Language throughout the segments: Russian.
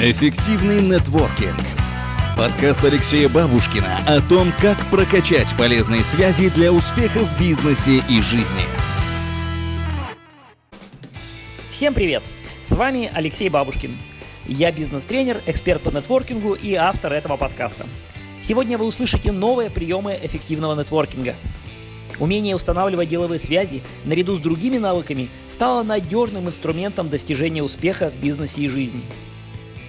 Эффективный нетворкинг. Подкаст Алексея Бабушкина о том, как прокачать полезные связи для успеха в бизнесе и жизни. Всем привет! С вами Алексей Бабушкин. Я бизнес-тренер, эксперт по нетворкингу и автор этого подкаста. Сегодня вы услышите новые приемы эффективного нетворкинга. Умение устанавливать деловые связи наряду с другими навыками стало надежным инструментом достижения успеха в бизнесе и жизни –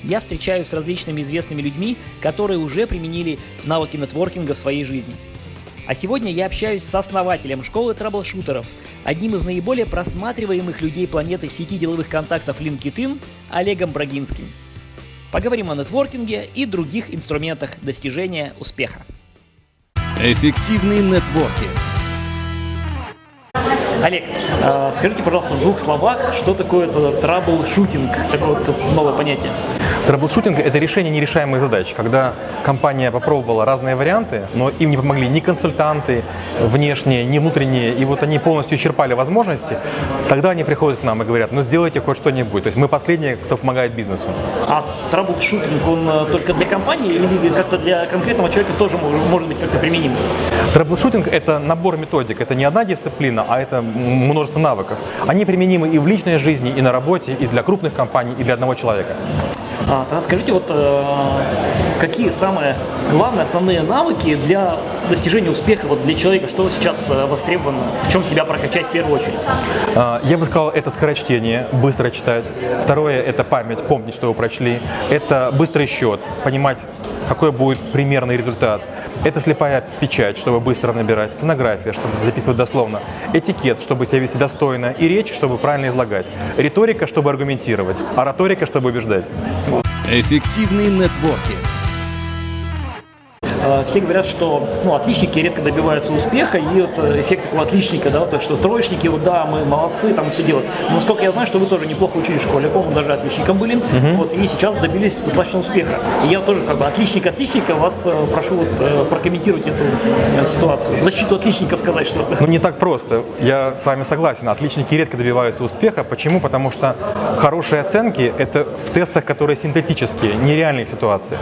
я встречаюсь с различными известными людьми, которые уже применили навыки нетворкинга в своей жизни. А сегодня я общаюсь с основателем школы траблшутеров, одним из наиболее просматриваемых людей планеты сети деловых контактов LinkedIn, Олегом Брагинским. Поговорим о нетворкинге и других инструментах достижения успеха. Эффективный нетворкинг. Олег, э, скажите, пожалуйста, в двух словах, что такое трабл-шутинг, такое вот новое понятие? Troubleshooting – это решение нерешаемых задач, когда компания попробовала разные варианты, но им не помогли ни консультанты внешние, ни внутренние, и вот они полностью исчерпали возможности, тогда они приходят к нам и говорят, ну сделайте хоть что-нибудь. То есть мы последние, кто помогает бизнесу. А troubleshooting, он э, только для компании или как-то для конкретного человека тоже может быть как-то применим? Troubleshooting – это набор методик, это не одна дисциплина, а это множество навыков. Они применимы и в личной жизни, и на работе, и для крупных компаний, и для одного человека. А, тогда скажите, вот э, какие самые главные, основные навыки для достижения успеха вот для человека, что сейчас э, востребовано, в чем себя прокачать в первую очередь? А, я бы сказал, это скорочтение, быстро читать. Второе – это память, помнить, что вы прочли. Это быстрый счет, понимать, какой будет примерный результат. Это слепая печать, чтобы быстро набирать, сценография, чтобы записывать дословно, этикет, чтобы себя вести достойно, и речь, чтобы правильно излагать, риторика, чтобы аргументировать, ораторика, чтобы убеждать. Эффективный нетворкинг. Э, все говорят, что ну, отличники редко добиваются успеха, и вот э, эффект такого отличника, да, так что троечники, вот да, мы молодцы, там все делают. Но насколько я знаю, что вы тоже неплохо учились в школе, помню, даже отличником были, uh-huh. вот, и сейчас добились достаточно успеха. И я тоже как бы отличник отличника, вас э, прошу вот, прокомментировать эту ситуацию, защиту отличника сказать что-то. Ну не так просто, я с вами согласен, отличники редко добиваются успеха, почему? Потому что хорошие оценки – это в тестах, которые синтетические, нереальных ситуациях.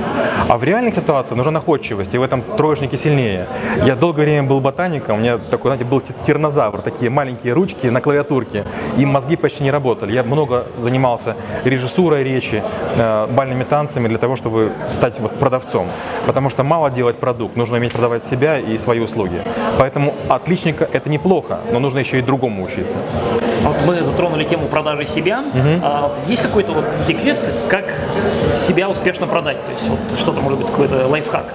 А в реальных ситуациях нужна находчивость, и в этом троечники сильнее. Я долгое время был ботаником, у меня такой, знаете, был тирнозавр, такие маленькие ручки на клавиатурке, и мозги почти не работали. Я много занимался режиссурой речи, э, бальными танцами для того, чтобы стать вот продавцом. Потому что мало делать продукт, нужно уметь продавать себя и свои услуги. Поэтому отличника это неплохо, но нужно еще и другому учиться. Вот мы затронули тему продажи себя. Угу. А, есть какой-то вот секрет, как себя успешно продать? То есть вот что-то может быть какой-то лайфхак?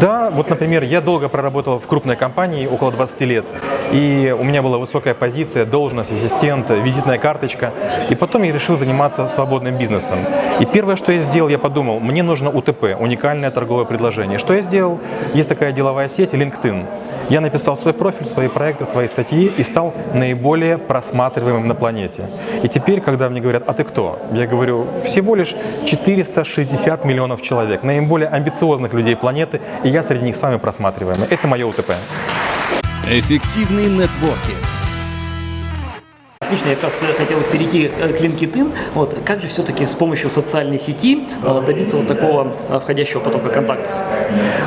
Да, вот, например, я долго проработал в крупной компании, около 20 лет, и у меня была высокая позиция, должность, ассистент, визитная карточка, и потом я решил заниматься свободным бизнесом. И первое, что я сделал, я подумал, мне нужно УТП, уникальное торговое предложение. Что я сделал? Есть такая деловая сеть LinkedIn. Я написал свой профиль, свои проекты, свои статьи и стал наиболее просматриваемым на планете. И теперь, когда мне говорят, а ты кто? Я говорю, всего лишь 460 миллионов человек, наиболее амбициозных людей планеты, и я среди них самый просматриваемый. Это мое УТП. Эффективный нетворкинг Отлично, я как раз э, хотел перейти э, к LinkedIn. Вот, как же все-таки с помощью социальной сети э, добиться вот такого входящего потока контактов?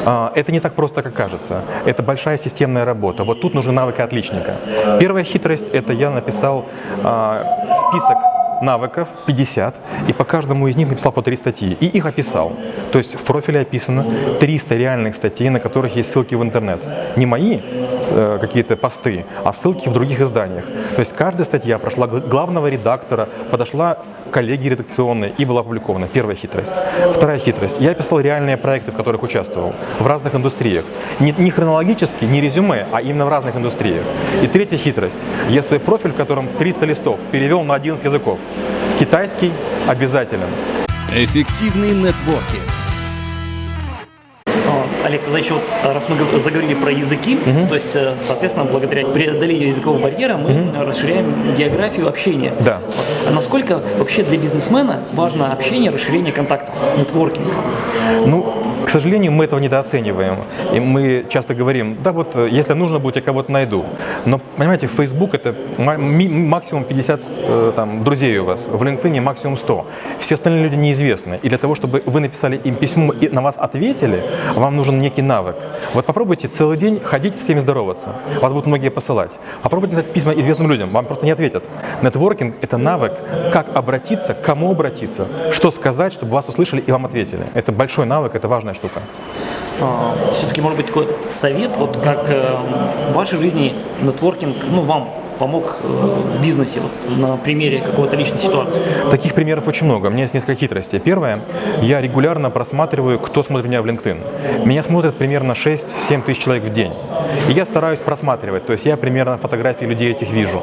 А, это не так просто, как кажется. Это большая системная работа. Вот тут нужны навыки отличника. Первая хитрость – это я написал а, список навыков 50, и по каждому из них написал по три статьи, и их описал. То есть в профиле описано 300 реальных статей, на которых есть ссылки в интернет. Не мои э, какие-то посты, а ссылки в других изданиях. То есть каждая статья прошла главного редактора, подошла коллеги редакционной и была опубликована. Первая хитрость. Вторая хитрость. Я описал реальные проекты, в которых участвовал, в разных индустриях. Не, не хронологически, не резюме, а именно в разных индустриях. И третья хитрость. Свой профиль, в котором 300 листов, перевел на 11 языков. Китайский обязателен. Эффективный нетворкинг Олег, тогда еще, раз мы заговорили про языки, угу. то есть, соответственно, благодаря преодолению языкового барьера мы угу. расширяем географию общения. Да. А насколько вообще для бизнесмена важно общение, расширение контактов, нетворкинг? Ну, к сожалению, мы этого недооцениваем. И мы часто говорим, да вот, если нужно будет, я кого-то найду. Но, понимаете, Facebook это максимум 50 э, там, друзей у вас, в LinkedIn максимум 100. Все остальные люди неизвестны. И для того, чтобы вы написали им письмо и на вас ответили, вам нужен некий навык. Вот попробуйте целый день ходить с всеми здороваться. Вас будут многие посылать. Попробуйте написать письма известным людям, вам просто не ответят. Нетворкинг – это навык, как обратиться, к кому обратиться, что сказать, чтобы вас услышали и вам ответили. Это большой навык, это важная штука. А, все-таки, может быть, такой совет, вот как э, в вашей жизни нетворкинг, ну, вам помог э, в бизнесе вот, на примере какой-то личной ситуации? Таких примеров очень много. У меня есть несколько хитростей. Первое, я регулярно просматриваю, кто смотрит меня в LinkedIn. Меня смотрят примерно 6-7 тысяч человек в день. И я стараюсь просматривать, то есть я примерно фотографии людей этих вижу.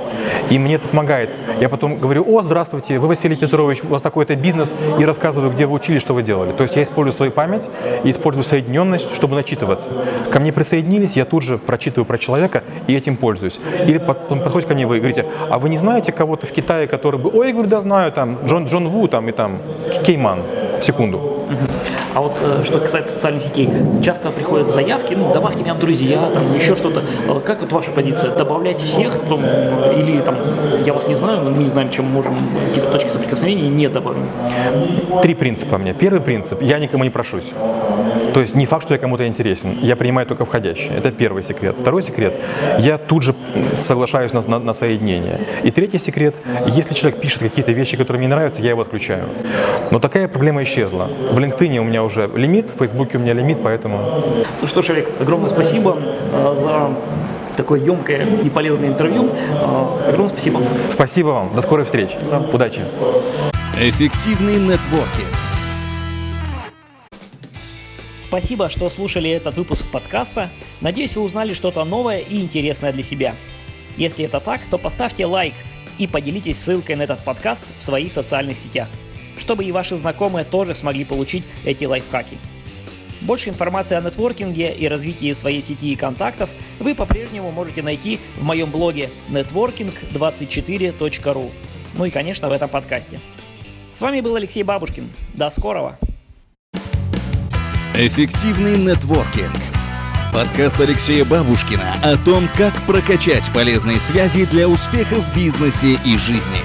И мне это помогает. Я потом говорю, о, здравствуйте, вы Василий Петрович, у вас такой-то бизнес, и рассказываю, где вы учились, что вы делали. То есть я использую свою память и использую соединенность, чтобы начитываться. Ко мне присоединились, я тут же прочитываю про человека и этим пользуюсь. Или потом подходит ко мне, вы говорите, а вы не знаете кого-то в Китае, который бы, ой, я говорю, да знаю, там, Джон, Джон Ву там и там Кейман, секунду. А вот э, что касается социальных сетей, часто приходят заявки, ну, добавьте меня в друзья, там, еще что-то. Э, как вот ваша позиция? Добавлять всех, потом, или там, я вас не знаю, мы не знаем, чем можем какие-то точки соприкосновения не добавим? Три принципа у меня. Первый принцип, я никому не прошусь. То есть не факт, что я кому-то интересен. Я принимаю только входящие. Это первый секрет. Второй секрет, я тут же соглашаюсь на, на, на соединение. И третий секрет, если человек пишет какие-то вещи, которые мне нравятся, я его отключаю. Но такая проблема исчезла. В LinkedIn у меня уже лимит, в Фейсбуке у меня лимит, поэтому... Ну что ж, Олег, огромное спасибо э, за такое емкое и полезное интервью. Э, огромное спасибо. Спасибо вам. До скорой встречи. Да. Удачи. Эффективный нетворкинг. Спасибо, что слушали этот выпуск подкаста. Надеюсь, вы узнали что-то новое и интересное для себя. Если это так, то поставьте лайк и поделитесь ссылкой на этот подкаст в своих социальных сетях чтобы и ваши знакомые тоже смогли получить эти лайфхаки. Больше информации о нетворкинге и развитии своей сети и контактов вы по-прежнему можете найти в моем блоге networking24.ru. Ну и, конечно, в этом подкасте. С вами был Алексей Бабушкин. До скорого! Эффективный нетворкинг. Подкаст Алексея Бабушкина о том, как прокачать полезные связи для успеха в бизнесе и жизни.